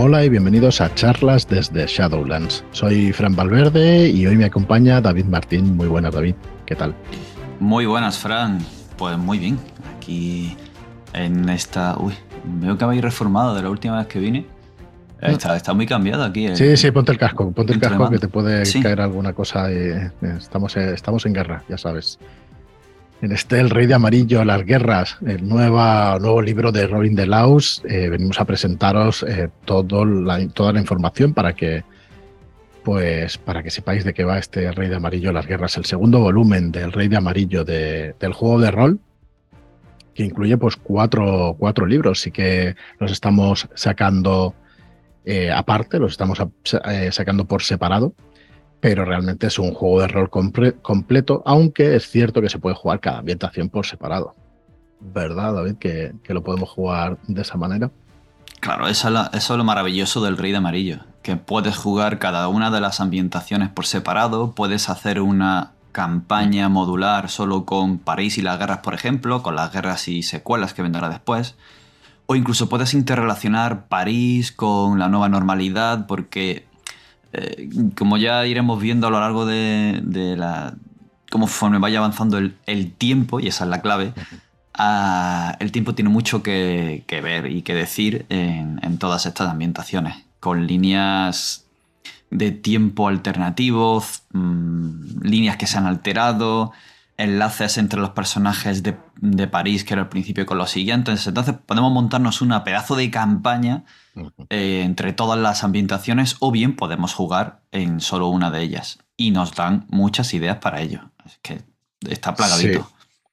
Hola y bienvenidos a charlas desde Shadowlands. Soy Fran Valverde y hoy me acompaña David Martín. Muy buenas, David. ¿Qué tal? Muy buenas, Fran. Pues muy bien. Aquí en esta. Uy, veo que habéis reformado de la última vez que vine. Está, está muy cambiado aquí. Sí, sí, ponte el casco, ponte el casco que te puede caer alguna cosa. estamos, estamos en guerra, ya sabes. En este El Rey de Amarillo, las guerras, el nueva, nuevo libro de Robin de Laus, eh, venimos a presentaros eh, toda la información para que, pues, para que sepáis de qué va este Rey de Amarillo, las guerras, el segundo volumen del Rey de Amarillo del juego de rol, que incluye pues cuatro, cuatro libros, sí que los estamos sacando eh, aparte, los estamos sacando por separado pero realmente es un juego de rol completo, aunque es cierto que se puede jugar cada ambientación por separado. ¿Verdad, David? Que, lo podemos jugar de esa manera. Claro, eso es, lo, maravilloso del Rey de Amarillo, que puedes jugar cada una de las ambientaciones por separado, puedes hacer una campaña modular solo con París y las guerras, por ejemplo, con las guerras y secuelas que vendrá después. O incluso puedes interrelacionar París con la nueva normalidad, porque eh, como ya iremos viendo a lo largo de, la. conforme vaya avanzando el, tiempo, y esa es la clave, ah, el tiempo tiene mucho que, ver y que decir en, todas estas ambientaciones, con líneas de tiempo alternativos, mm, líneas que se han alterado, enlaces entre los personajes de, de, París, que era al principio, con los siguientes. Entonces podemos montarnos una pedazo de campaña eh, entre todas las ambientaciones o bien podemos jugar en solo una de ellas. Y nos dan muchas ideas para ello. Es que está plagadito.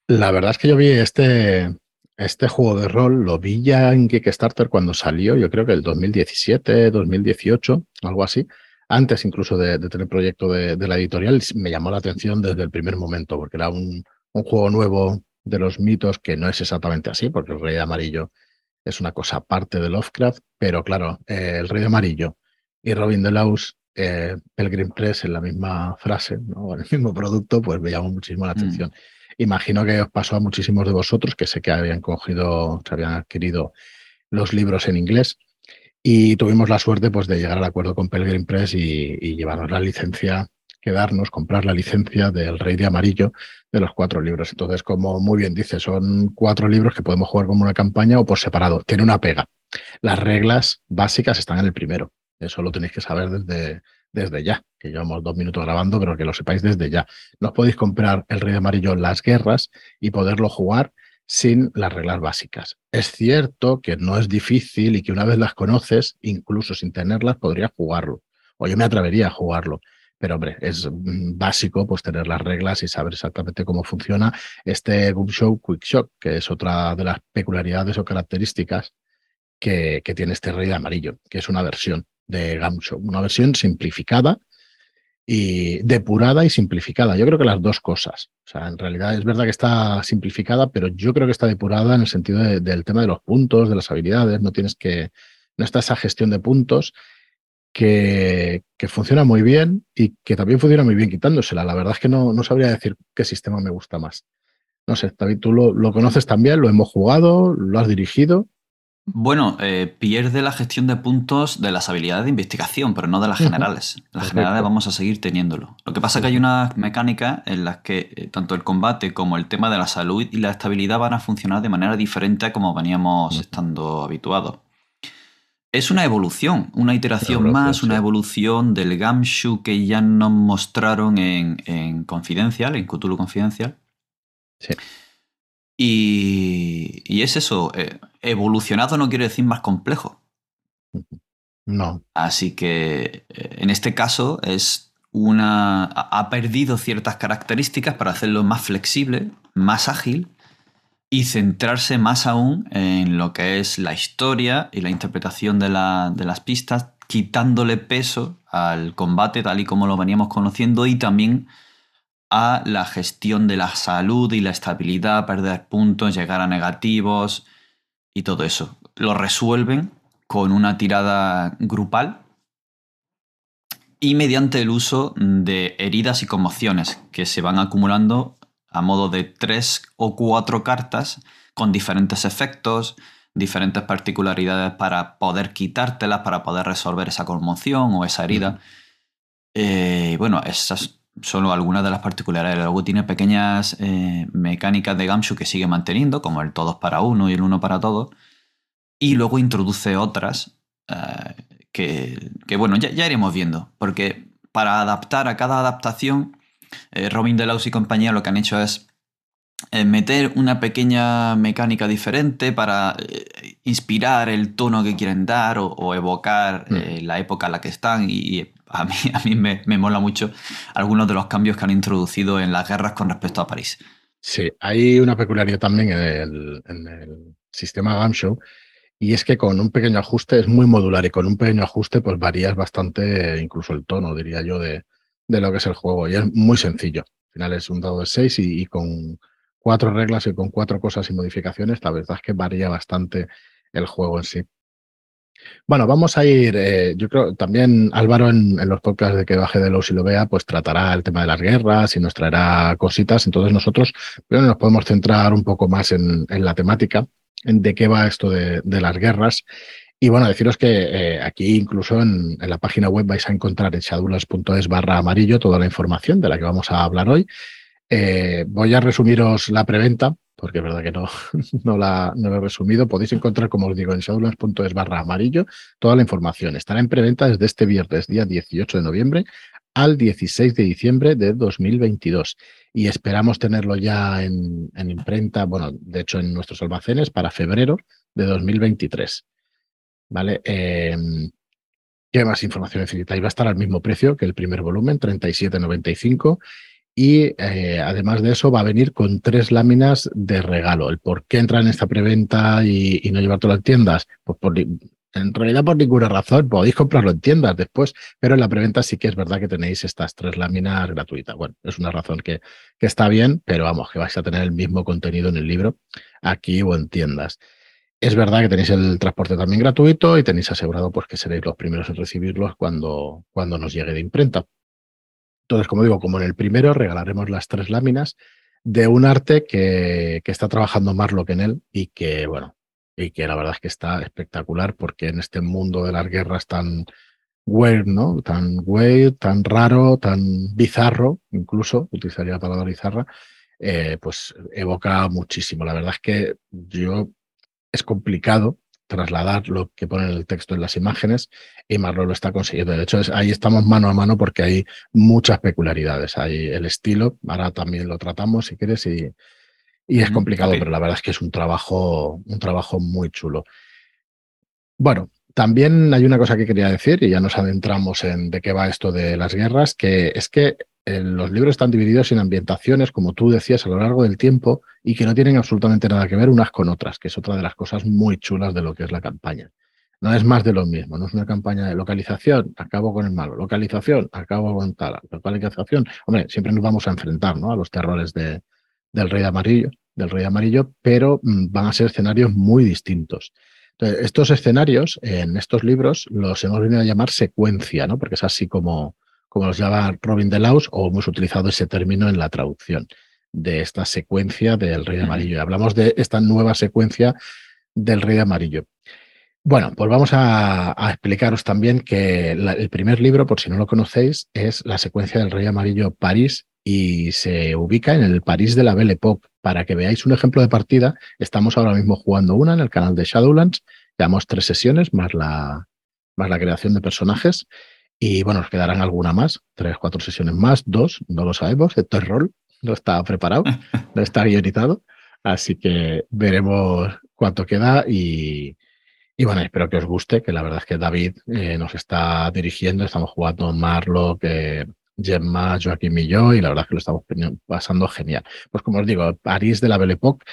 La verdad es que yo vi este, este juego de rol, lo vi ya en Kickstarter cuando salió, yo creo que el 2017, 2018, algo así. Antes incluso de, tener el proyecto de, la editorial, me llamó la atención desde el primer momento, porque era un, un juego nuevo de los mitos que no es exactamente así, porque el Rey Amarillo es una cosa aparte de Lovecraft, pero claro, eh, El Rey de Amarillo y Robin de Laus, eh, Pelgrim Press en la misma frase, ¿no? en el mismo producto, pues me llamó muchísimo la mm. atención. Imagino que os pasó a muchísimos de vosotros que sé que habían cogido, se habían adquirido los libros en inglés y tuvimos la suerte pues, de llegar al acuerdo con Pelgrim Press y, llevarnos la licencia quedarnos, comprar la licencia del Rey de Amarillo de los cuatro libros. Entonces, como muy bien dice, son cuatro libros que podemos jugar como una campaña o por separado. Tiene una pega. Las reglas básicas están en el primero. Eso lo tenéis que saber desde, desde ya, que llevamos dos minutos grabando, pero que lo sepáis desde ya. No podéis comprar el Rey de Amarillo Las Guerras y poderlo jugar sin las reglas básicas. Es cierto que no es difícil y que una vez las conoces, incluso sin tenerlas, podrías jugarlo. O yo me atrevería a jugarlo. Pero hombre, es mm, básico pues tener las reglas y saber exactamente cómo funciona este Show Quick Shock, que es otra de las peculiaridades o características que, tiene este rey de amarillo, que es una versión de Show, una versión simplificada y depurada y simplificada. Yo creo que las dos cosas. O sea, en realidad es verdad que está simplificada, pero yo creo que está depurada en el sentido del tema de los puntos, de las habilidades. No tienes que, no está esa gestión de puntos que, funciona muy bien y que también funciona muy bien quitándosela. La verdad es que no, no sabría decir qué sistema me gusta más. No sé, David, tú lo, conoces también, lo hemos jugado, lo has dirigido. Bueno, eh, pierde la gestión de puntos de las habilidades de investigación, pero no de las generales. Las generales vamos a seguir teniéndolo. Lo que pasa es que hay unas mecánicas en las que eh, tanto el combate como el tema de la salud y la estabilidad van a funcionar de manera diferente a como veníamos estando habituados. Es una evolución, una iteración más, una evolución del Gamshu que ya nos mostraron en, en Confidencial, en Cthulhu Confidencial. Sí. Y, es eso, eh, evolucionado no quiere decir más complejo. No. Así que eh, en este caso es una. ha perdido ciertas características para hacerlo más flexible, más ágil y centrarse más aún en lo que es la historia y la interpretación de, las pistas, quitándole peso al combate tal y como lo veníamos conociendo y también a la gestión de la salud y la estabilidad, perder puntos, llegar a negativos y todo eso. Lo resuelven con una tirada grupal y mediante el uso de heridas y conmociones que se van acumulando a modo de tres o cuatro cartas con diferentes efectos, diferentes particularidades para poder quitártelas, para poder resolver esa conmoción o esa herida. Eh, bueno, esas son algunas de las particularidades. Luego tiene pequeñas eh, mecánicas de Gamshu que sigue manteniendo, como el todos para uno y el uno para todos. Y luego introduce otras eh, que, bueno, ya, ya, iremos viendo. Porque para adaptar a cada adaptación, Robin Delaus y compañía lo que han hecho es meter una pequeña mecánica diferente para inspirar el tono que quieren dar o, evocar mm. la época en la que están y, a mí, a mí me, mola mucho algunos de los cambios que han introducido en las guerras con respecto a París. Sí, hay una peculiaridad también en el, sistema Gamshow y es que con un pequeño ajuste es muy modular y con un pequeño ajuste pues varías bastante incluso el tono, diría yo, de, de lo que es el juego y es muy sencillo. Al final es un dado de seis y, con cuatro reglas y con cuatro cosas y modificaciones, la verdad es que varía bastante el juego en sí. Bueno, vamos a ir, eh, yo creo, también Álvaro en, los podcasts de que baje de los y lo vea, pues tratará el tema de las guerras y nos traerá cositas. Entonces nosotros bueno, nos podemos centrar un poco más en, la temática, en de qué va esto de, las guerras. Y bueno, deciros que eh, aquí incluso en, la página web vais a encontrar en shadulas.es barra amarillo toda la información de la que vamos a hablar hoy. Eh, voy a resumiros la preventa porque es verdad que no, no, la, no he resumido. Podéis encontrar, como os digo, en shadowlands.es barra amarillo toda la información. Estará en preventa desde este viernes, día 18 de noviembre, al 16 de diciembre de 2022. Y esperamos tenerlo ya en, imprenta, bueno, de hecho en nuestros almacenes para febrero de 2023. ¿Vale? Em, ¿Qué más información necesitáis? Va a estar al mismo precio que el primer volumen, 37.95 y eh, además de eso va a venir con tres láminas de regalo. El por qué entrar en esta preventa y, no llevártelo a tiendas, pues en realidad por ninguna razón, podéis comprarlo en tiendas después, pero en la preventa sí que es verdad que tenéis estas tres láminas gratuitas. Bueno, es una razón que, está bien, pero vamos, que vais a tener el mismo contenido en el libro aquí o en tiendas. Es verdad que tenéis el transporte también gratuito y tenéis asegurado pues, que seréis los primeros en recibirlos cuando nos llegue de imprenta. Entonces, como digo, como en el primero, regalaremos las tres láminas de un arte que, está trabajando más lo que en él y que, bueno, y que la verdad es que está espectacular porque en este mundo de las guerras tan weird, ¿no? Tan weird, tan raro, tan bizarro, incluso, utilizaría la palabra bizarra, eh, pues evoca muchísimo. La verdad es que yo es complicado trasladar lo que pone en el texto en las imágenes y Marlo lo está consiguiendo. De hecho, ahí estamos mano a mano porque hay muchas peculiaridades. Hay el estilo, ahora también lo tratamos si quieres y, y es complicado, pero la verdad es que es un trabajo, un trabajo muy chulo. Bueno, también hay una cosa que quería decir, y ya nos adentramos en de qué va esto de las guerras, que es que los libros están divididos en ambientaciones, como tú decías, a lo largo del tiempo y que no tienen absolutamente nada que ver unas con otras, que es otra de las cosas muy chulas de lo que es la campaña. No es más de lo mismo, no es una campaña de localización, acabo con el malo, localización, acabo con tal, localización. Hombre, siempre nos vamos a enfrentar ¿no? a los terrores de, del Rey Amarillo, del Rey Amarillo, pero mm, van a ser escenarios muy distintos. Estos escenarios en estos libros los hemos venido a llamar secuencia, ¿no? Porque es así como, como los llama Robin Delaus, o hemos utilizado ese término en la traducción de esta secuencia del Rey Amarillo. Y hablamos de esta nueva secuencia del Rey Amarillo. Bueno, pues vamos a, explicaros también que el primer libro, por si no lo conocéis, es la secuencia del Rey Amarillo París y se ubica en el París de la Belle Époque. Para que veáis un ejemplo de partida, estamos ahora mismo jugando una en el canal de Shadowlands. Llevamos tres sesiones más la, más la creación de personajes. Y bueno, nos quedarán alguna más, tres, cuatro sesiones más, dos, no lo sabemos. Esto es rol, no está preparado, no está guionizado. Así que veremos cuánto queda y, y bueno, espero que os guste, que la verdad es que David eh, nos está dirigiendo, estamos jugando Marlo, que Gemma, Joaquín y yo, y la verdad es que lo estamos pasando genial. Pues como os digo, París de la Belle Époque,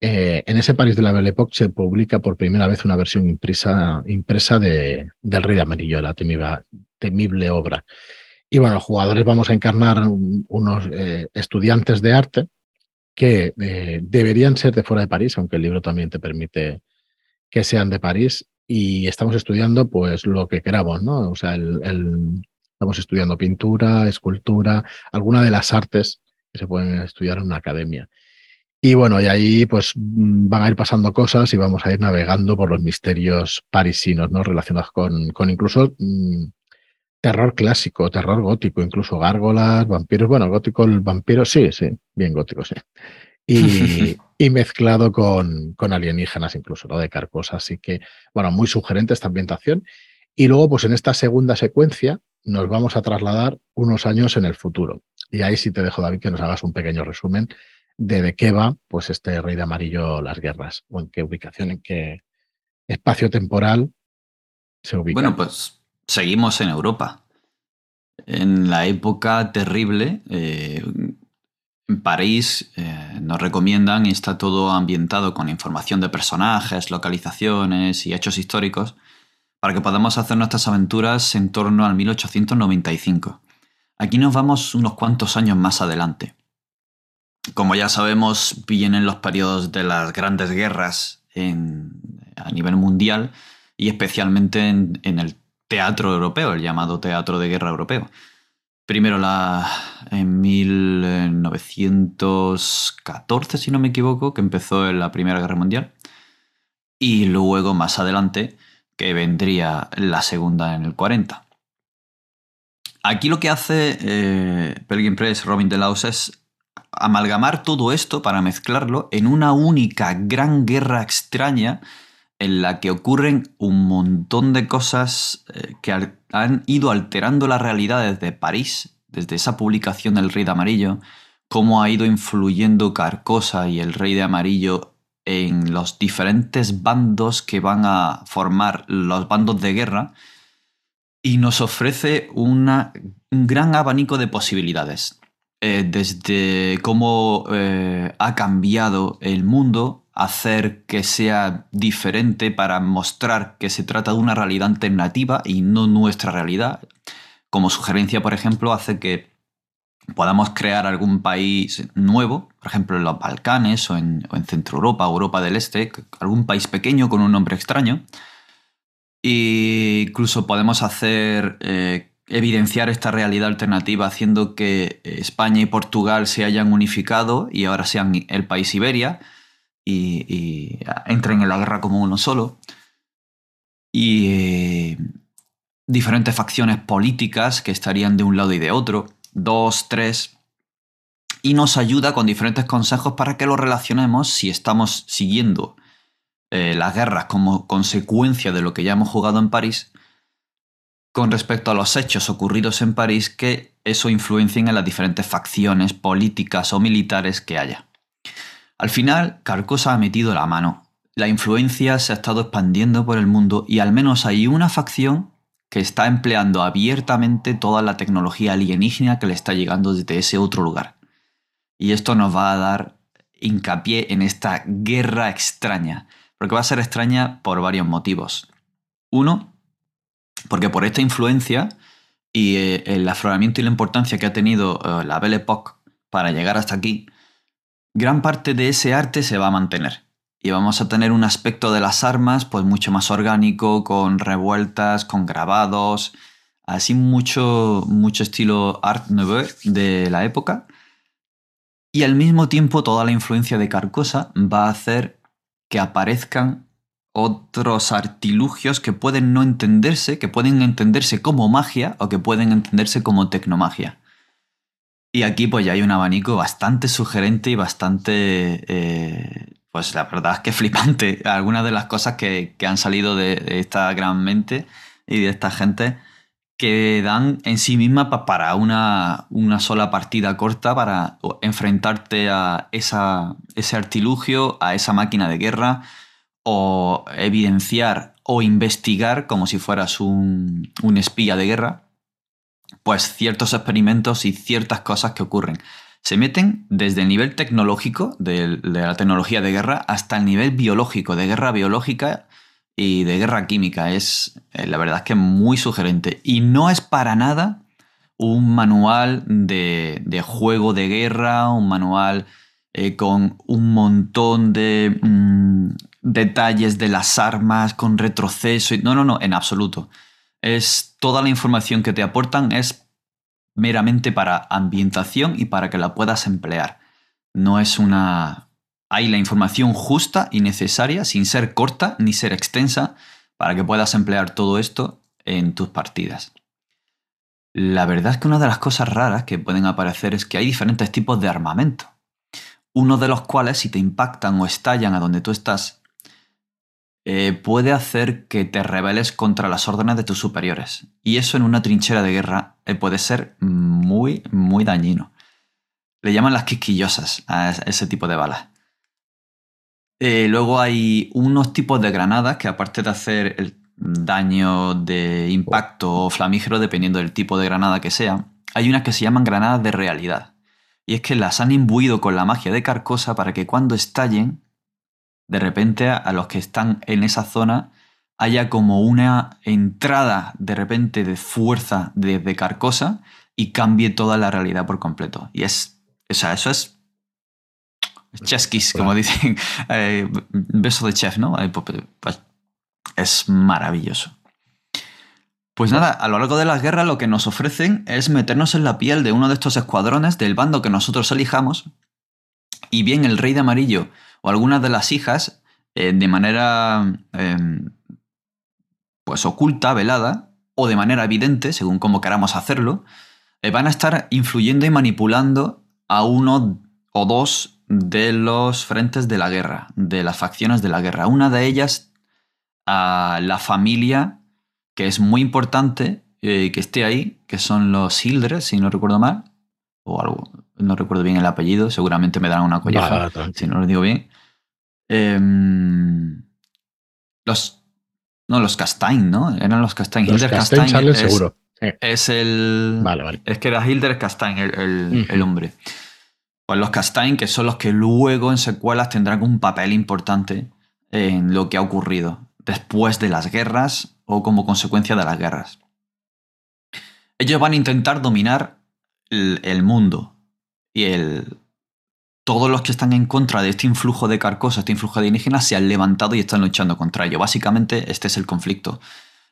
eh, en ese París de la Belle Époque se publica por primera vez una versión impresa, impresa de, del Rey de Amarillo, la temible, temible obra. Y bueno, los jugadores vamos a encarnar unos eh, estudiantes de arte que eh, deberían ser de fuera de París, aunque el libro también te permite que sean de París. Y estamos estudiando pues lo que queramos, ¿no? O sea, el, estamos estudiando pintura, escultura, alguna de las artes que se pueden estudiar en una academia. Y bueno, y ahí pues van a ir pasando cosas y vamos a ir navegando por los misterios parisinos, ¿no? Relacionados con, con incluso mm, terror clásico, terror gótico, incluso gárgolas, vampiros. Bueno, gótico, el vampiro, sí, sí, bien gótico, sí. Y, y mezclado con, con, alienígenas incluso, ¿no? De Carcosa. Así que, bueno, muy sugerente esta ambientación. Y luego, pues en esta segunda secuencia, nos vamos a trasladar unos años en el futuro. Y ahí sí te dejo, David, que nos hagas un pequeño resumen de de qué va pues este Rey de Amarillo las guerras, o en qué ubicación, en qué espacio temporal se ubica. Bueno, pues seguimos en Europa. En la época terrible, eh, en París eh, nos recomiendan, y está todo ambientado con información de personajes, localizaciones y hechos históricos, para que podamos hacer nuestras aventuras en torno al 1895. Aquí nos vamos unos cuantos años más adelante. Como ya sabemos, vienen los periodos de las grandes guerras a nivel mundial y especialmente en, el teatro europeo, el llamado teatro de guerra europeo. Primero la, en 1914, si no me equivoco, que empezó la Primera Guerra Mundial. Y luego más adelante, que vendría la Segunda en el 40. Aquí lo que hace eh, Press, Robin Laus es amalgamar todo esto para mezclarlo en una única gran guerra extraña en la que ocurren un montón de cosas eh, que han ido alterando la realidad desde París, desde esa publicación del Rey de Amarillo, cómo ha ido influyendo Carcosa y el Rey de Amarillo en los diferentes bandos que van a formar los bandos de guerra y nos ofrece un gran abanico de posibilidades. Eh, desde cómo eh, ha cambiado el mundo, hacer que sea diferente para mostrar que se trata de una realidad alternativa y no nuestra realidad. Como sugerencia, por ejemplo, hace que podamos crear algún país nuevo, por ejemplo en los Balcanes o en, Centro Europa, Europa del Este, algún país pequeño con un nombre extraño. E incluso podemos hacer eh, evidenciar esta realidad alternativa haciendo que España y Portugal se hayan unificado y ahora sean el país Iberia y, entren en la guerra como uno solo. Y eh, diferentes facciones políticas que estarían de un lado y de otro, dos, tres, y nos ayuda con diferentes consejos para que lo relacionemos si estamos siguiendo eh, las guerras como consecuencia de lo que ya hemos jugado en París con respecto a los hechos ocurridos en París que eso influencien en las diferentes facciones políticas o militares que haya. Al final, Carcosa ha metido la mano. La influencia se ha estado expandiendo por el mundo y al menos hay una facción que está empleando abiertamente toda la tecnología alienígena que le está llegando desde ese otro lugar. Y esto nos va a dar hincapié en esta guerra extraña, porque va a ser extraña por varios motivos. Uno, porque por esta influencia y eh, el afloramiento y la importancia que ha tenido eh, la Belle Époque para llegar hasta aquí, gran parte de ese arte se va a mantener. Y vamos a tener un aspecto de las armas pues mucho más orgánico, con revueltas, con grabados, así mucho, mucho estilo Art Nouveau de la época. Y al mismo tiempo toda la influencia de Carcosa va a hacer que aparezcan otros artilugios que pueden no entenderse, que pueden entenderse como magia o que pueden entenderse como tecnomagia. Y aquí pues ya hay un abanico bastante sugerente y bastante, eh, pues la verdad es que flipante. Algunas de las cosas que, han salido de, esta gran mente y de esta gente que dan en sí misma para una, una sola partida corta para enfrentarte a esa, ese artilugio, a esa máquina de guerra o evidenciar o investigar como si fueras un, espía de guerra, pues ciertos experimentos y ciertas cosas que ocurren. Se meten desde el nivel tecnológico de, la tecnología de guerra hasta el nivel biológico, de guerra biológica y de guerra química. Es, eh, la verdad es que muy sugerente. Y no es para nada un manual de, juego de guerra, un manual eh, con un montón de mm, detalles de las armas, con retroceso. No, no, no, en absoluto. Es toda la información que te aportan es meramente para ambientación y para que la puedas emplear. No es una, hay la información justa y necesaria, sin ser corta ni ser extensa, para que puedas emplear todo esto en tus partidas. La verdad es que una de las cosas raras que pueden aparecer es que hay diferentes tipos de armamento. Uno de los cuales, si te impactan o estallan a donde tú estás, eh, puede hacer que te rebeles contra las órdenes de tus superiores. Y eso en una trinchera de guerra eh, puede ser muy, muy dañino. Le llaman las quisquillosas a ese tipo de balas. Eh, luego hay unos tipos de granadas que aparte de hacer el daño de impacto o flamígero, dependiendo del tipo de granada que sea, hay unas que se llaman granadas de realidad. Y es que las han imbuido con la magia de Carcosa para que cuando estallen, de repente a los que están en esa zona haya como una entrada de repente de fuerza desde Carcosa y cambie toda la realidad por completo. Y es, o sea, eso es chesquis, como dicen, eh, beso de chef, ¿no? Pues, pues, es maravilloso. Pues nada, a lo largo de las guerras lo que nos ofrecen es meternos en la piel de uno de estos escuadrones del bando que nosotros elijamos y bien el rey de amarillo o algunas de las hijas eh, de manera em, pues oculta, velada o de manera evidente, según como queramos hacerlo, eh, van a estar influyendo y manipulando a uno o dos de los frentes de la guerra, de las facciones de la guerra. Una de ellas a la familia, que es muy importante eh, que esté ahí, que son los Hildred, si no recuerdo mal, o algo, no recuerdo bien el apellido, seguramente me darán una colleja, si no lo digo bien. Em, los, no, los Castain, ¿no? Eran los Castain. Los Castain, es, seguro. Es el. Vale, vale. Es que era Hilder Castain el, el hombre. Pues los Castain, que son los que luego en secuelas tendrán un papel importante en lo que ha ocurrido después de las guerras o como consecuencia de las guerras. Ellos van a intentar dominar el, mundo y el, todos los que están en contra de este influjo de carcosa, este influjo de indígenas, se han levantado y están luchando contra ello. Básicamente este es el conflicto.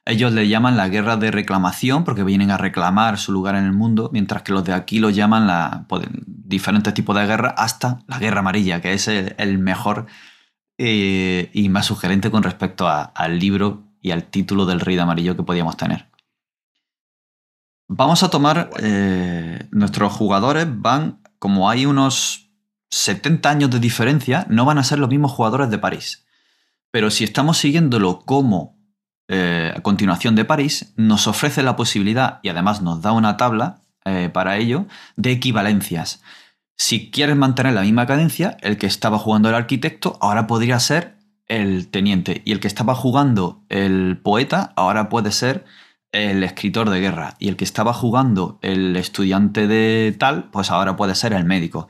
Ellos le llaman la guerra de reclamación porque vienen a reclamar su lugar en el mundo, mientras que los de aquí lo llaman la, pues, diferentes tipos de guerra hasta la guerra amarilla, que es el mejor eh, y más sugerente con respecto al libro y al título del Rey de Amarillo que podíamos tener. Vamos a tomar, eh, nuestros jugadores van, como hay unos 70 años de diferencia, no van a ser los mismos jugadores de París. Pero si estamos siguiéndolo como eh, a continuación de París, nos ofrece la posibilidad, y además nos da una tabla para ello, de equivalencias. Si quieres mantener la misma cadencia, el que estaba jugando el arquitecto ahora podría ser el teniente y el que estaba jugando el poeta ahora puede ser el escritor de guerra y el que estaba jugando el estudiante de tal, pues ahora puede ser el médico.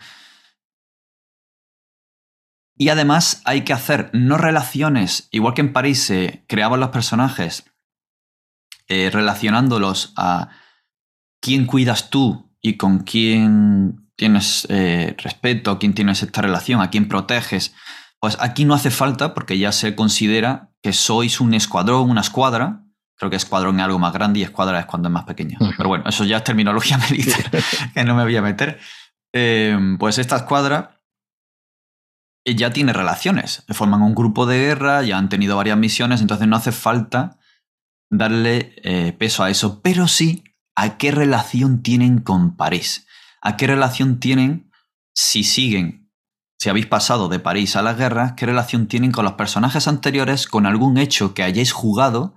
Y además hay que hacer no relaciones, igual que en París se creaban los personajes eh, relacionándolos a quién cuidas tú y con quién tienes eh, respeto, a quién tienes esta relación, a quién proteges. Pues aquí no hace falta porque ya se considera que sois un escuadrón, una escuadra. Creo que escuadrón es algo más grande y escuadra es cuando es más pequeño. Pero bueno, eso ya es terminología militar que no me voy a meter. Em, pues esta escuadra ya tiene relaciones. Forman un grupo de guerra, ya han tenido varias misiones, entonces no hace falta darle eh, peso a eso. Pero sí a qué relación tienen con París. ¿A qué relación tienen si siguen, si habéis pasado de París a la guerra, qué relación tienen con los personajes anteriores, con algún hecho que hayáis jugado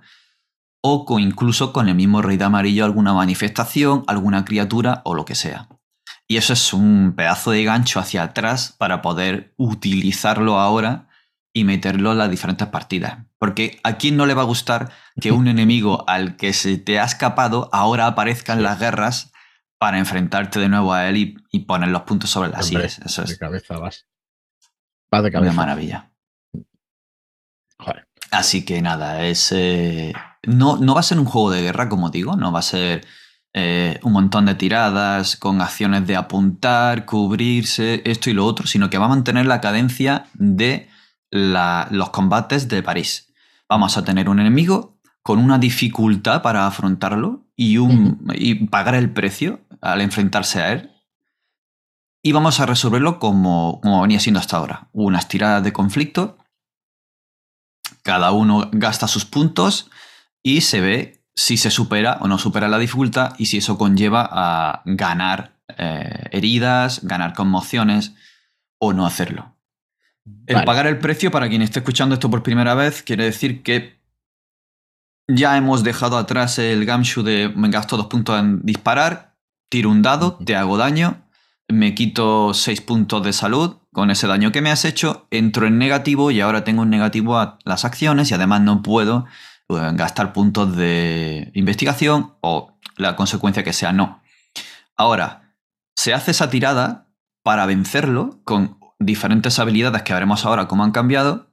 o con, incluso con el mismo Rey de Amarillo, alguna manifestación, alguna criatura o lo que sea? Y eso es un pedazo de gancho hacia atrás para poder utilizarlo ahora y meterlo en las diferentes partidas. Porque a quién no le va a gustar que un enemigo al que se te ha escapado ahora aparezca en las guerras para enfrentarte de nuevo a él y, poner los puntos sobre las sillas. Eso es. De cabeza vas. Vas de cabeza. Una maravilla. Así que nada, es. Eh, no, no va a ser un juego de guerra, como digo, no va a ser eh, un montón de tiradas con acciones de apuntar, cubrirse, esto y lo otro, sino que va a mantener la cadencia de los combates de París. Vamos a tener un enemigo con una dificultad para afrontarlo y, un, y pagar el precio al enfrentarse a él. y vamos a resolverlo como, como venía siendo hasta ahora. Unas tiradas de conflicto, cada uno gasta sus puntos y se ve si se supera o no supera la dificultad y si eso conlleva a ganar eh, heridas, ganar conmociones o no hacerlo. El pagar el precio, para quien esté escuchando esto por primera vez, quiere decir que ya hemos dejado atrás el Gamshu de me gasto dos puntos en disparar, tiro un dado, te hago daño, me quito seis puntos de salud con ese daño que me has hecho, entro en negativo y ahora tengo un negativo a las acciones y además no puedo eh, gastar puntos de investigación o la consecuencia que sea no. Ahora, se hace esa tirada para vencerlo con diferentes habilidades que veremos ahora cómo han cambiado.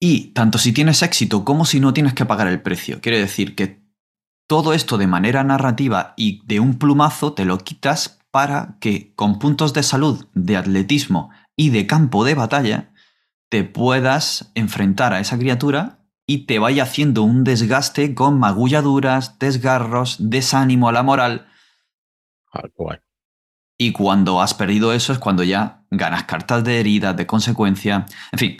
Y tanto si tienes éxito como si no tienes que pagar el precio. Quiere decir que todo esto de manera narrativa y de un plumazo te lo quitas para que con puntos de salud, de atletismo y de campo de batalla te puedas enfrentar a esa criatura y te vaya haciendo un desgaste con magulladuras, desgarros, desánimo a la moral. Ah, y cuando has perdido eso es cuando ya ganas cartas de heridas, de consecuencia. En fin.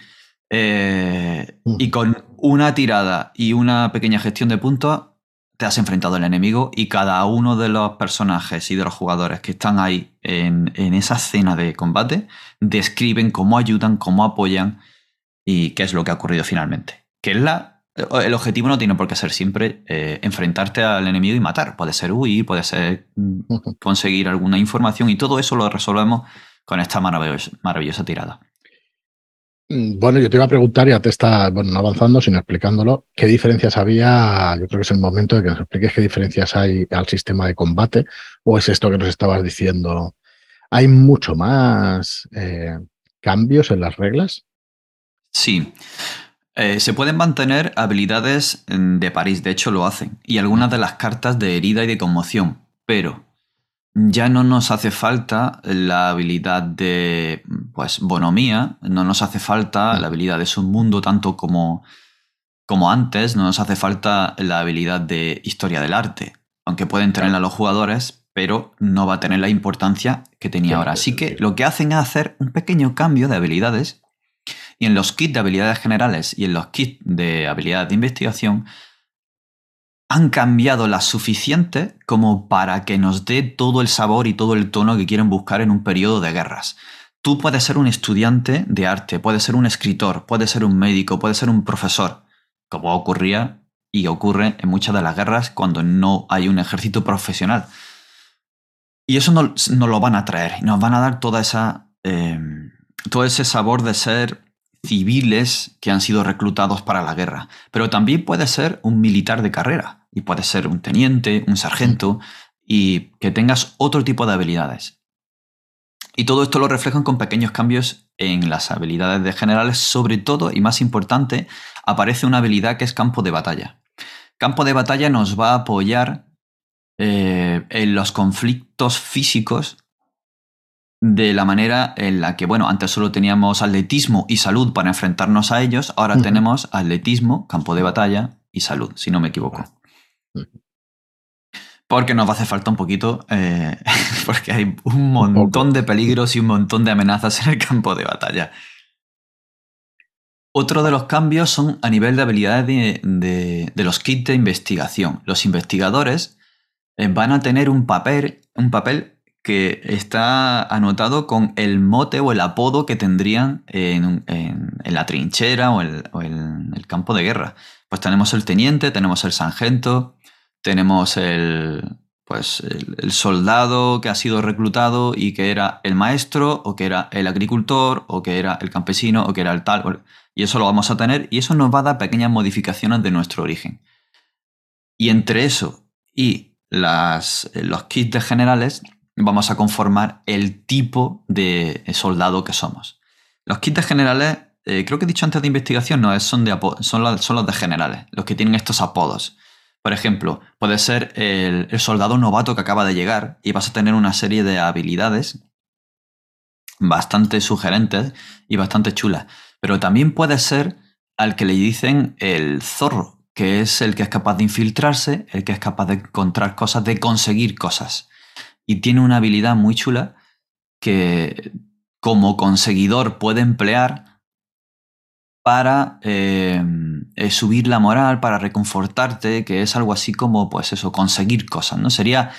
Eh, mm. y con una tirada y una pequeña gestión de puntos, te has enfrentado al enemigo y cada uno de los personajes y de los jugadores que están ahí en, en esa escena de combate describen cómo ayudan, cómo apoyan y qué es lo que ha ocurrido finalmente. Que es la el objetivo no tiene por qué ser siempre eh, enfrentarte al enemigo y matar. Puede ser huir, puede ser conseguir alguna información y todo eso lo resolvemos con esta maravillosa, tirada. Mm, bueno, yo te iba a preguntar, ya te está bueno, no avanzando, sino explicándolo, ¿qué diferencias había? Yo creo que es el momento de que nos expliques qué diferencias hay al sistema de combate, o es esto que nos estabas diciendo. ¿Hay mucho más eh, cambios en las reglas? Sí. Eh, se pueden mantener habilidades mm, de París, de hecho lo hacen, y algunas de las cartas de herida y de conmoción, pero ya no nos hace falta la habilidad de pues bonomía, no nos hace falta la habilidad de su mundo tanto como, como antes, no nos hace falta la habilidad de historia del arte, aunque pueden tenerla los jugadores, pero no va a tener la importancia que tenía ahora. Así que lo que hacen es hacer un pequeño cambio de habilidades y en los kits de habilidades generales y en los kits de habilidades de investigación han cambiado las suficientes como para que nos dé todo el sabor y todo el tono que quieren buscar en un periodo de guerras. Tú puedes ser un estudiante de arte, puedes ser un escritor, puedes ser un médico, puedes ser un profesor, como ocurría y ocurre en muchas de las guerras cuando no hay un ejército profesional. Y eso nos, lo van a traer nos van a dar toda esa, eh, todo ese sabor de ser civiles que han sido reclutados para la guerra, pero también puede ser un militar de carrera y puede ser un teniente, un sargento y que tengas otro tipo de habilidades. Y todo esto lo reflejan con pequeños cambios en las habilidades de generales, sobre todo y más importante, aparece una habilidad que es campo de batalla. Campo de batalla nos va a apoyar eh, en los conflictos físicos de la manera en la que, bueno, antes solo teníamos atletismo y salud para enfrentarnos a ellos, ahora tenemos atletismo, campo de batalla y salud, si no me equivoco. Porque nos va a hacer falta un poquito, eh, porque hay un montón de peligros y un montón de amenazas en el campo de batalla. Otro de los cambios son a nivel de habilidades de, de los kits de investigación. Los investigadores eh, van a tener un papel, un papel que está anotado con el mote o el apodo que tendrían en, la trinchera o, en el campo de guerra. Pues tenemos el teniente, tenemos el sargento, tenemos el, pues el, soldado que ha sido reclutado y que era el maestro o que era el agricultor o que era el campesino o que era el tal. Y eso lo vamos a tener y eso nos va a dar pequeñas modificaciones de nuestro origen. Y entre eso y las, los kits de generales vamos a conformar el tipo de soldado que somos. Los kits generales, eh, creo que he dicho antes de investigación, no, son, de son, los, son los de generales, los que tienen estos apodos. Por ejemplo, puede ser el, soldado novato que acaba de llegar y vas a tener una serie de habilidades bastante sugerentes y bastante chulas. Pero también puede ser al que le dicen el zorro, que es el que es capaz de infiltrarse, el que es capaz de encontrar cosas, de conseguir cosas. Y tiene una habilidad muy chula que como conseguidor puede emplear para eh, eh, subir la moral, para reconfortarte, que es algo así como, pues eso, conseguir cosas, ¿no? Sería,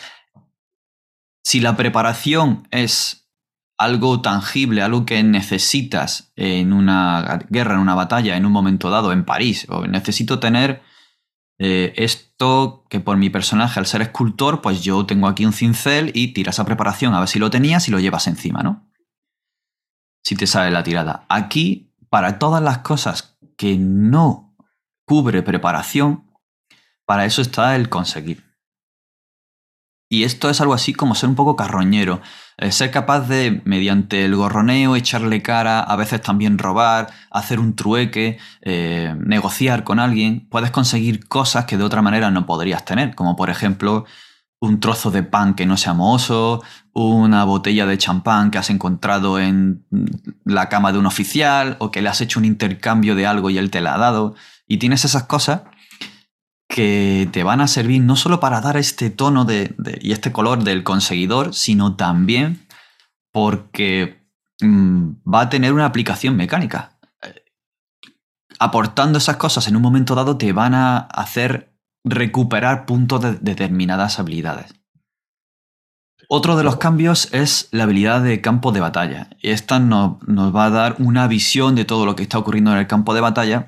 si la preparación es algo tangible, algo que necesitas en una guerra, en una batalla, en un momento dado, en París, o necesito tener eh, esto que por mi personaje, al ser escultor, pues yo tengo aquí un cincel y tiras a preparación a ver si lo tenías y lo llevas encima, ¿no? Si te sale la tirada. Aquí, para todas las cosas que no cubre preparación, para eso está el conseguir. Y esto es algo así como ser un poco carroñero. Eh, ser capaz de, mediante el gorroneo, echarle cara, a veces también robar, hacer un trueque, eh, negociar con alguien, puedes conseguir cosas que de otra manera no podrías tener, como por ejemplo un trozo de pan que no sea mohoso, una botella de champán que has encontrado en la cama de un oficial, o que le has hecho un intercambio de algo y él te la ha dado. Y tienes esas cosas que te van a servir no solo para dar este tono de, y este color del conseguidor, sino también porque mm, va a tener una aplicación mecánica. aportando esas cosas en un momento dado te van a hacer recuperar puntos de determinadas habilidades. Otro de los cambios es la habilidad de campo de batalla. Esta nos va a dar una visión de todo lo que está ocurriendo en el campo de batalla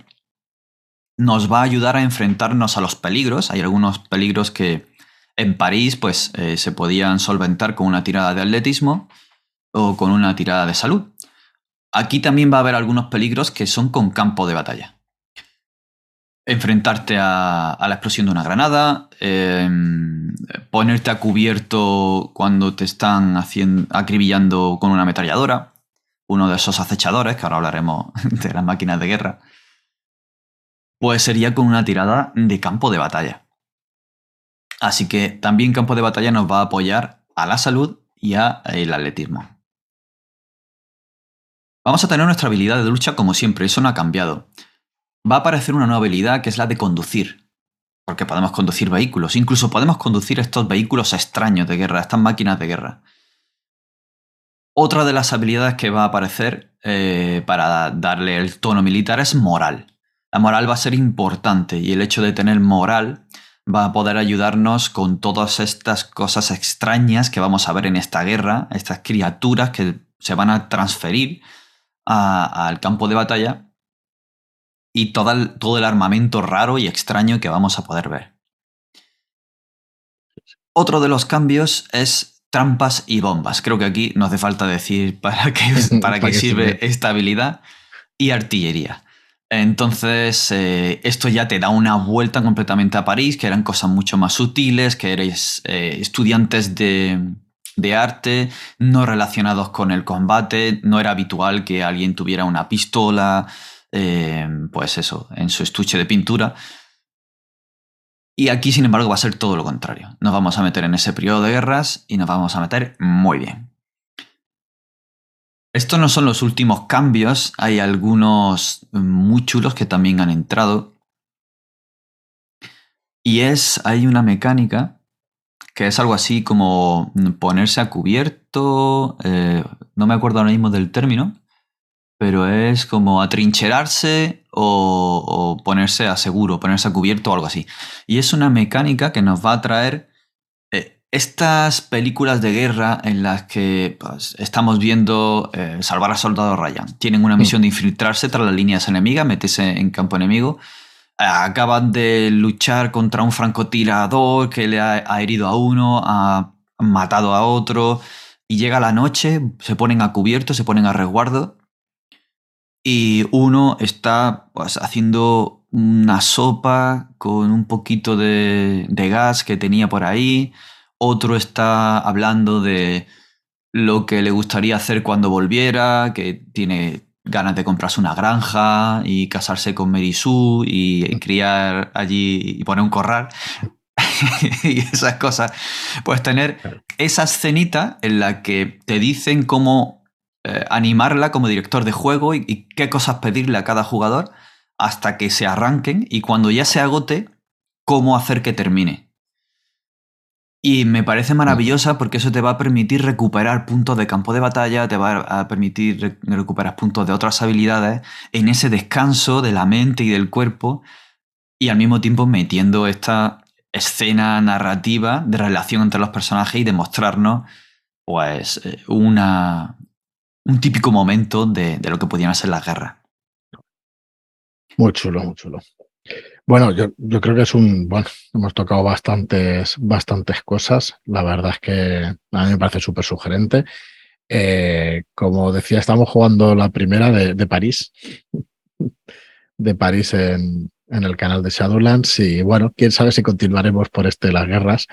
nos va a ayudar a enfrentarnos a los peligros. Hay algunos peligros que en París pues, eh, se podían solventar con una tirada de atletismo o con una tirada de salud. Aquí también va a haber algunos peligros que son con campo de batalla. Enfrentarte a, la explosión de una granada, em, ponerte a cubierto cuando te están haciendo, acribillando con una ametralladora, uno de esos acechadores, que ahora hablaremos de las máquinas de guerra pues sería con una tirada de campo de batalla. Así que también campo de batalla nos va a apoyar a la salud y al atletismo. Vamos a tener nuestra habilidad de lucha como siempre, eso no ha cambiado. Va a aparecer una nueva habilidad que es la de conducir, porque podemos conducir vehículos, incluso podemos conducir estos vehículos extraños de guerra, estas máquinas de guerra. Otra de las habilidades que va a aparecer eh, para darle el tono militar es moral. La moral va a ser importante y el hecho de tener moral va a poder ayudarnos con todas estas cosas extrañas que vamos a ver en esta guerra, estas criaturas que se van a transferir al campo de batalla y todo el, todo el armamento raro y extraño que vamos a poder ver. Otro de los cambios es trampas y bombas. Creo que aquí no hace falta decir para qué, para qué sirve esta habilidad. Y artillería. Entonces, eh, esto ya te da una vuelta completamente a París, que eran cosas mucho más sutiles, que eres eh, estudiantes de, arte, no relacionados con el combate, no era habitual que alguien tuviera una pistola, eh, pues eso, en su estuche de pintura. Y aquí, sin embargo, va a ser todo lo contrario. Nos vamos a meter en ese periodo de guerras y nos vamos a meter muy bien. Estos no son los últimos cambios, hay algunos muy chulos que también han entrado. Y es, hay una mecánica que es algo así como ponerse a cubierto, eh, no me acuerdo ahora mismo del término, pero es como atrincherarse o, o, ponerse a seguro, ponerse a cubierto o algo así. Y es una mecánica que nos va a traer estas películas de guerra en las que pues, estamos viendo eh, salvar a soldado Ryan, tienen una misión de infiltrarse tras las líneas enemigas, meterse en campo enemigo, acaban de luchar contra un francotirador que le ha, herido a uno, ha matado a otro, y llega la noche, se ponen a cubierto, se ponen a resguardo, y uno está pues, haciendo una sopa con un poquito de gas que tenía por ahí, otro está hablando de lo que le gustaría hacer cuando volviera, que tiene ganas de comprarse una granja y casarse con Mary Sue y criar allí y poner un corral. y esas cosas. Puedes tener esa escenita en la que te dicen cómo eh, animarla como director de juego y, qué cosas pedirle a cada jugador hasta que se arranquen y cuando ya se agote, cómo hacer que termine. Y me parece maravillosa porque eso te va a permitir recuperar puntos de campo de batalla, te va a permitir recuperar puntos de otras habilidades en ese descanso de la mente y del cuerpo y al mismo tiempo metiendo esta escena narrativa de relación entre los personajes y demostrarnos pues eh, una, un típico momento de, de lo que podían ser las guerras. Muy chulo, muy chulo. Bueno, yo, creo que es un, bueno, hemos tocado bastantes, bastantes cosas. La verdad es que a mí me parece súper sugerente. Eh, como decía, estamos jugando la primera de, París, de París en, el canal de Shadowlands y bueno, quién sabe si continuaremos por este las guerras.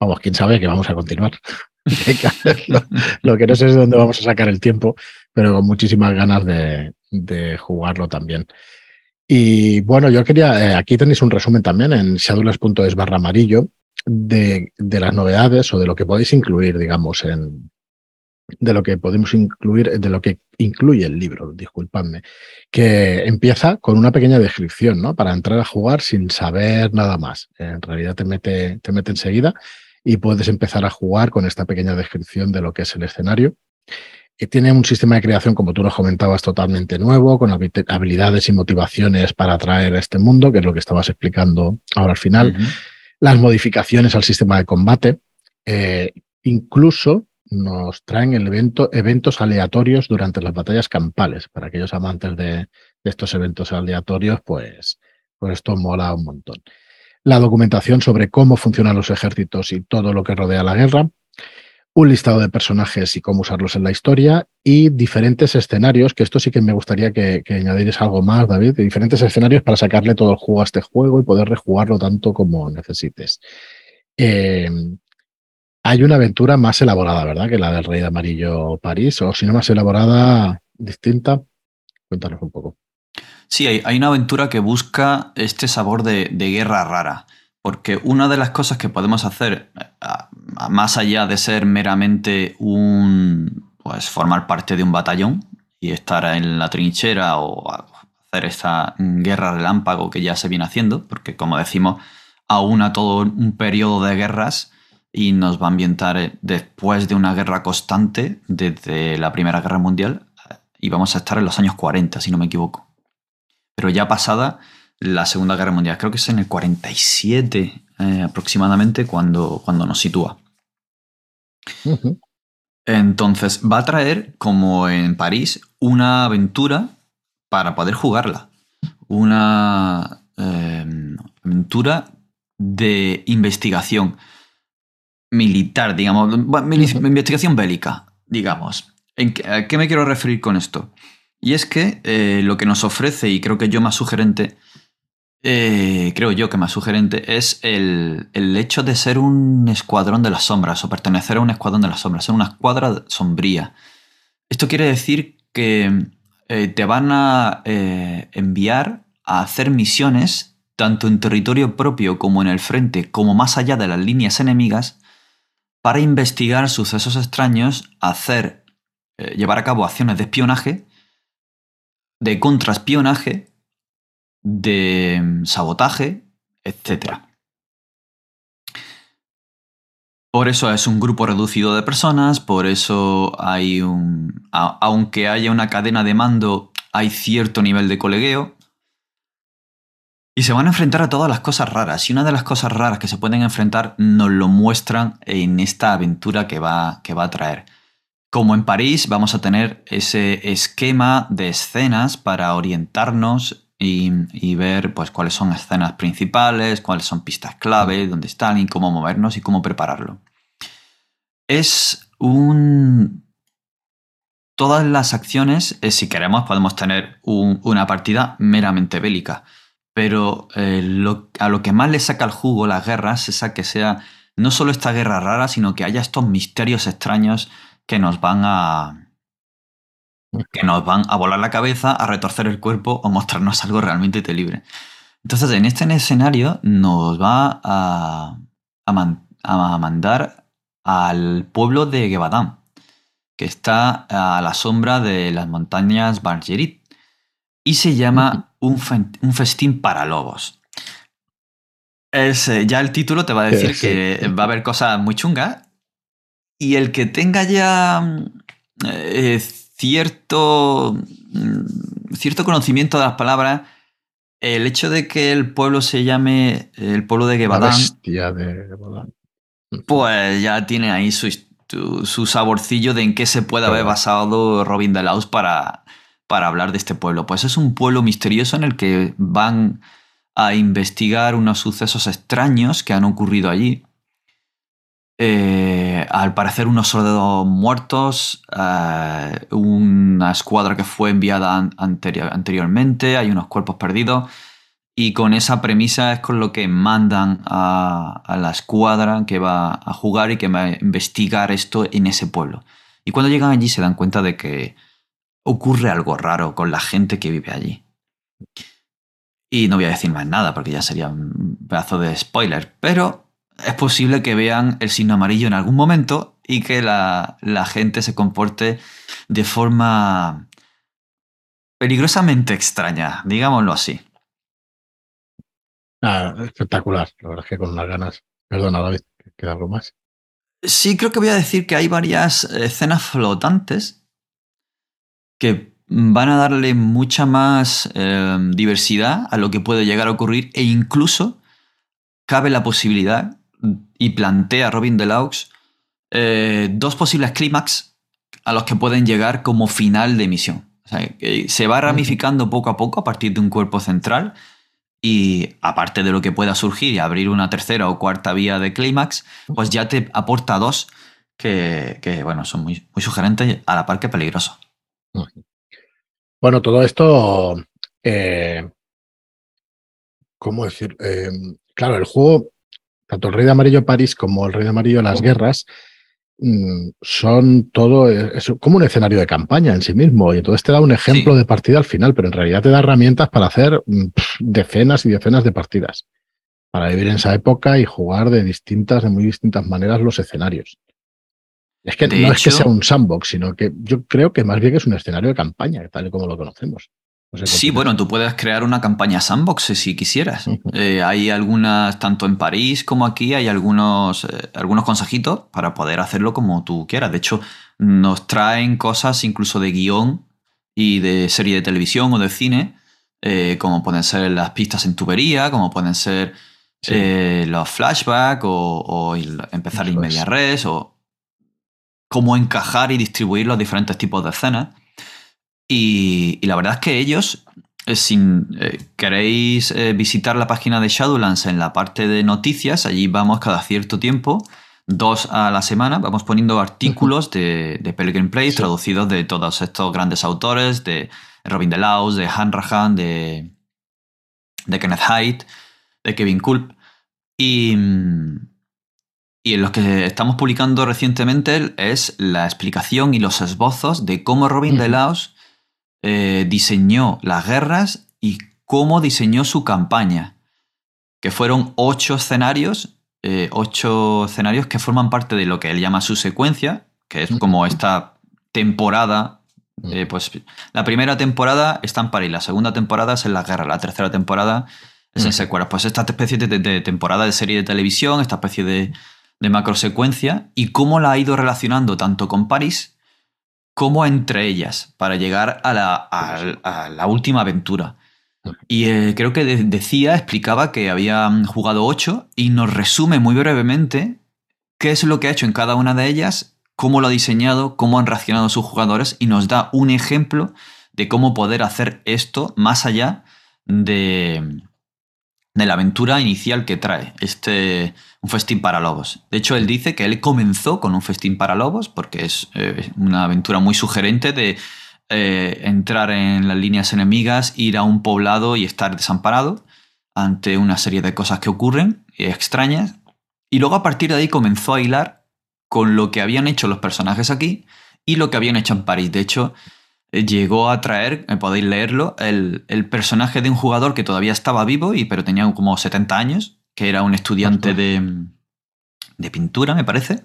Vamos, quién sabe que vamos a continuar. Lo que no sé es de dónde vamos a sacar el tiempo, pero con muchísimas ganas de jugarlo también. Y bueno, yo quería, eh, aquí tenéis un resumen también en shadowlands.es barra amarillo de, de, las novedades o de lo que podéis incluir, digamos, en, de lo que podemos incluir, de lo que incluye el libro, disculpadme, que empieza con una pequeña descripción, ¿no? Para entrar a jugar sin saber nada más. En realidad te mete, te mete enseguida y puedes empezar a jugar con esta pequeña descripción de lo que es el escenario tiene un sistema de creación, como tú nos comentabas, totalmente nuevo, con habilidades y motivaciones para atraer a este mundo, que es lo que estabas explicando ahora al final. Uh -huh. Las modificaciones al sistema de combate. Eh, incluso nos traen el evento, eventos aleatorios durante las batallas campales. Para aquellos amantes de, de estos eventos aleatorios, pues, pues esto mola un montón. La documentación sobre cómo funcionan los ejércitos y todo lo que rodea la guerra un listado de personajes y cómo usarlos en la historia y diferentes escenarios, que esto sí que me gustaría que, que añadieres algo más, David, de diferentes escenarios para sacarle todo el juego a este juego y poder rejugarlo tanto como necesites. Eh, hay una aventura más elaborada, ¿verdad? Que la del Rey de Amarillo París, o si no más elaborada, distinta. Cuéntanos un poco. Sí, hay, hay una aventura que busca este sabor de, de guerra rara. Porque una de las cosas que podemos hacer, más allá de ser meramente un. pues formar parte de un batallón y estar en la trinchera o hacer esta guerra relámpago que ya se viene haciendo, porque como decimos, aúna todo un periodo de guerras y nos va a ambientar después de una guerra constante desde la Primera Guerra Mundial y vamos a estar en los años 40, si no me equivoco. Pero ya pasada la Segunda Guerra Mundial. Creo que es en el 47 eh, aproximadamente cuando, cuando nos sitúa. Uh -huh. Entonces va a traer, como en París, una aventura para poder jugarla. Una eh, aventura de investigación militar, digamos, investigación bélica, digamos. ¿En qué, ¿A qué me quiero referir con esto? Y es que eh, lo que nos ofrece, y creo que yo más sugerente, eh, creo yo que más sugerente, es el, el, hecho de ser un escuadrón de las sombras o pertenecer a un escuadrón de las sombras, ser una escuadra sombría. Esto quiere decir que eh, te van a eh, enviar a hacer misiones tanto en territorio propio como en el frente, como más allá de las líneas enemigas, para investigar sucesos extraños, hacer, eh, llevar a cabo acciones de espionaje, de contraespionaje de mm, sabotaje, etc. Por eso es un grupo reducido de personas, por eso hay un... aunque haya una cadena de mando, hay cierto nivel de colegueo. Y se van a enfrentar a todas las cosas raras. Y una de las cosas raras que se pueden enfrentar nos lo muestran en esta aventura que va, que va a traer. Como en París, vamos a tener ese esquema de escenas para orientarnos y, ver pues, cuáles son escenas principales, cuáles son pistas clave, dónde están y cómo movernos y cómo prepararlo. Es un... Todas las acciones, eh, si queremos, podemos tener un, una partida meramente bélica, pero eh, a lo que más le saca el jugo las guerras es a que sea no solo esta guerra rara, sino que haya estos misterios extraños que nos van a, que nos van a volar la cabeza, a retorcer el cuerpo o mostrarnos algo realmente libre. Entonces, en este escenario nos va a, a, man, a mandar al pueblo de Gebadam, que está a la sombra de las montañas Bargerit, y se llama un, fe, un festín para lobos. Es, eh, ya el título te va a decir que va a haber cosas muy chungas. Y el que tenga ya eh, cierto, mm, cierto conocimiento de las palabras, el hecho de que el pueblo se llame el pueblo de Gebadán. de Pues ya tiene ahí su, su saborcillo de en qué se puede haber basado Robin de Laus para, para hablar de este pueblo. Pues es un pueblo misterioso en el que van a investigar unos sucesos extraños que han ocurrido allí. Eh, al parecer unos soldados muertos, eh, una escuadra que fue enviada anteriormente, hay unos cuerpos perdidos. Y con esa premisa es con lo que mandan a, la escuadra que va a jugar y que va a investigar esto en ese pueblo. Y cuando llegan allí se dan cuenta de que ocurre algo raro con la gente que vive allí. Y no voy a decir más nada porque ya sería un pedazo de spoiler, pero es posible que vean el signo amarillo en algún momento y que la, la gente se comporte de forma peligrosamente extraña, digámoslo así. Ah, espectacular. La verdad es que con unas ganas. Perdona, David, ¿queda algo más? Sí, creo que voy a decir que hay varias escenas flotantes que van a darle mucha más em, diversidad a lo que puede llegar a ocurrir e incluso cabe la posibilidad y plantea Robin Delaux eh, dos posibles clímax a los que pueden llegar como final de misión. se va ramificando poco a poco a partir de un cuerpo central y aparte de lo que pueda surgir y abrir una tercera o cuarta vía de clímax, pues ya te aporta dos que, bueno, son muy, muy sugerentes a la par que peligrosos. Bueno, todo esto, eh, ¿cómo decir? Eh, claro, el juego, tanto el Rey de Amarillo París como el Rey de Amarillo Las Guerras, Mm, son todo, es como un escenario de campaña en sí mismo. Y entonces te da un ejemplo de partida al final, pero en realidad te da herramientas para hacer mm, decenas y decenas de partidas. Para vivir en esa época y jugar de distintas, de muy distintas maneras los escenarios. Es que no es que sea un sandbox, sino que yo creo que más bien es un escenario de campaña, tal y como lo conocemos sí, bueno, tú puedes crear una campaña sandbox si quisieras. Eh, hay algunas, tanto en París como aquí, hay algunos, eh, algunos consejitos para poder hacerlo como tú quieras. De hecho, nos traen cosas incluso de guion y de serie de televisión o de cine, eh, como pueden ser las pistas en tubería, como pueden ser los flashbacks o, empezar en media res, o cómo encajar y distribuir los diferentes tipos de escenas. Y, la verdad es que ellos, eh, si eh, queréis eh, visitar la página de Shadowlands en la parte de noticias, allí vamos cada cierto tiempo, dos a la semana, vamos poniendo artículos de, de Pelgrim Play traducidos de todos estos grandes autores, de Robin DeLaus, de Hanrahan, de, de Kenneth Haidt, de Kevin Kulp. Y, y en los que estamos publicando recientemente es la explicación y los esbozos de cómo Robin DeLaus eh, diseñó las guerras y cómo diseñó su campaña, que fueron ocho escenarios, eh, ocho escenarios que forman parte de lo que él llama su secuencia, que es como esta temporada. Eh, pues la primera temporada está en París, la segunda temporada es en la guerra, la tercera temporada es en secuelas. Pues esta especie de, temporada de serie de televisión, esta especie de, de macro secuencia, y cómo la ha ido relacionando tanto con París como entre ellas para llegar a la, última aventura. Y eh, creo que decía, explicaba que había jugado ocho y nos resume muy brevemente qué es lo que ha hecho en cada una de ellas, cómo lo ha diseñado, cómo han reaccionado sus jugadores y nos da un ejemplo de cómo poder hacer esto más allá de, de la aventura inicial que trae este un festín para lobos. De hecho, él dice que él comenzó con un festín para lobos porque es eh, una aventura muy sugerente de eh, entrar en las líneas enemigas, ir a un poblado y estar desamparado ante una serie de cosas que ocurren extrañas. Y luego a partir de ahí comenzó a hilar con lo que habían hecho los personajes aquí y lo que habían hecho en París. De hecho, llegó a traer, eh, podéis leerlo, el, personaje de un jugador que todavía estaba vivo, y, pero tenía como 70 años, que era un estudiante de, de pintura, me parece.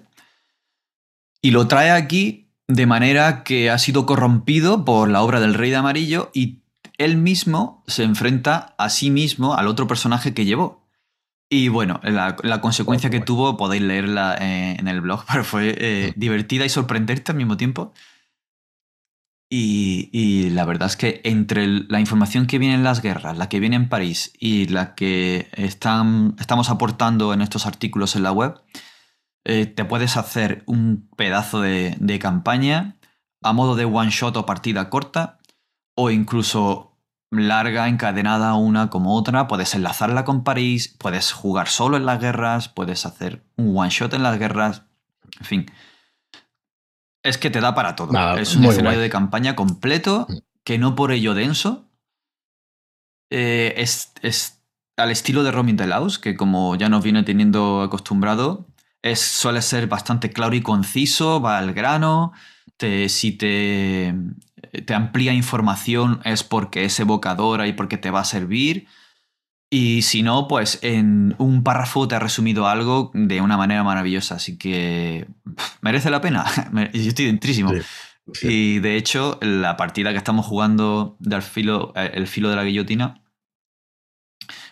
Y lo trae aquí de manera que ha sido corrompido por la obra del Rey de Amarillo y él mismo se enfrenta a sí mismo al otro personaje que llevó. Y bueno, la, consecuencia que tuvo podéis leerla eh, en el blog, pero fue eh, divertida y sorprendente al mismo tiempo. Y, la verdad es que entre la información que viene en las guerras, la que viene en París y la que están, estamos aportando en estos artículos en la web, eh, te puedes hacer un pedazo de, de campaña a modo de one shot o partida corta, o incluso larga, encadenada una como otra. Puedes enlazarla con París, puedes jugar solo en las guerras, puedes hacer un one shot en las guerras. En fin, es que te da para todo. es un escenario de campaña completo, mm. que no por ello denso. Eh, es, al estilo de Roaming the Laos, que como ya nos viene teniendo acostumbrado, es, suele ser bastante claro y conciso, va al grano. si te, te amplía información es porque es evocadora y porque te va a servir. Y si no, pues en un párrafo te ha resumido algo de una manera maravillosa, así que merece la pena. Yo estoy dentrísimo. Y de hecho, la partida que estamos jugando del filo, eh, el filo de la guillotina,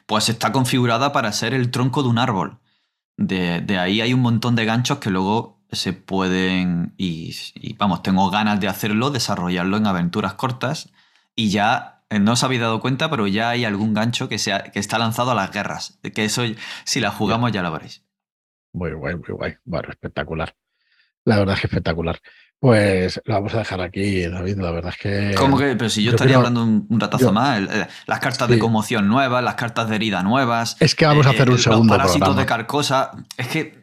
pues está configurada para ser el tronco de un árbol. De, ahí hay un montón de ganchos que luego se pueden, y, y, vamos, tengo ganas de hacerlo, desarrollarlo en aventuras cortas y ya no os habéis dado cuenta, pero ya hay algún gancho que, que está lanzado a las guerras. Que eso, si la jugamos, ya lo veréis. Muy guay, muy guay. Bueno, espectacular. La verdad es que espectacular. Pues lo vamos a dejar aquí, David. La verdad es que. ¿Cómo que? Pero si yo, estaría hablando un, ratazo más. Eh, las cartas de conmoción nuevas, las cartas de herida nuevas. Es que vamos a hacer un eh, segundo. Los parásitos de carcosa. Es que.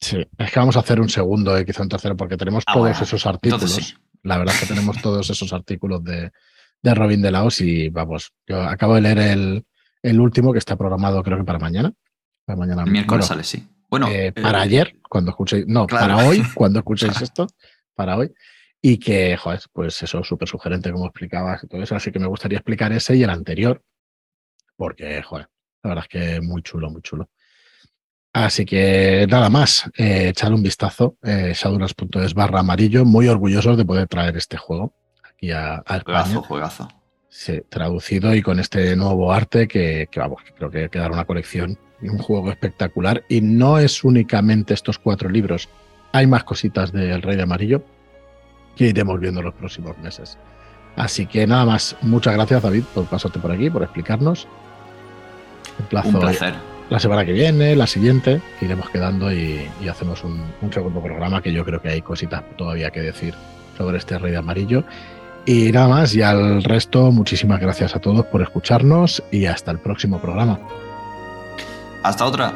Sí, es que vamos a hacer un segundo, quizá un tercero, porque tenemos ah, todos esos artículos. La verdad es que tenemos todos esos artículos de, de Robin de Laos y vamos, yo acabo de leer el, el, último que está programado creo que para mañana. Para mañana. Miércoles sale, sí. Bueno, eh, para ayer, cuando escuchéis, no, para hoy, cuando escuchéis esto, para hoy. Y que, joder, pues eso, súper sugerente como explicabas y todo eso. Así que me gustaría explicar ese y el anterior, porque, joder, la verdad es que muy chulo, muy chulo. Así que nada más, eh, echar un vistazo, eh, shadowlands.es barra amarillo, muy orgullosos de poder traer este juego aquí a, Juegazo, juegazo. Sí, traducido y con este nuevo arte que, vamos, creo que quedará una colección y un juego espectacular. Y no es únicamente estos cuatro libros, hay más cositas del Rey de Amarillo que iremos viendo los próximos meses. Así que nada más, muchas gracias David por pasarte por aquí, por explicarnos. un placer. La semana que viene, la siguiente, iremos quedando y, hacemos un, un, segundo programa que yo creo que hay cositas todavía que decir sobre este Rey de Amarillo. Y nada más, y al resto, muchísimas gracias a todos por escucharnos y hasta el próximo programa. Hasta otra.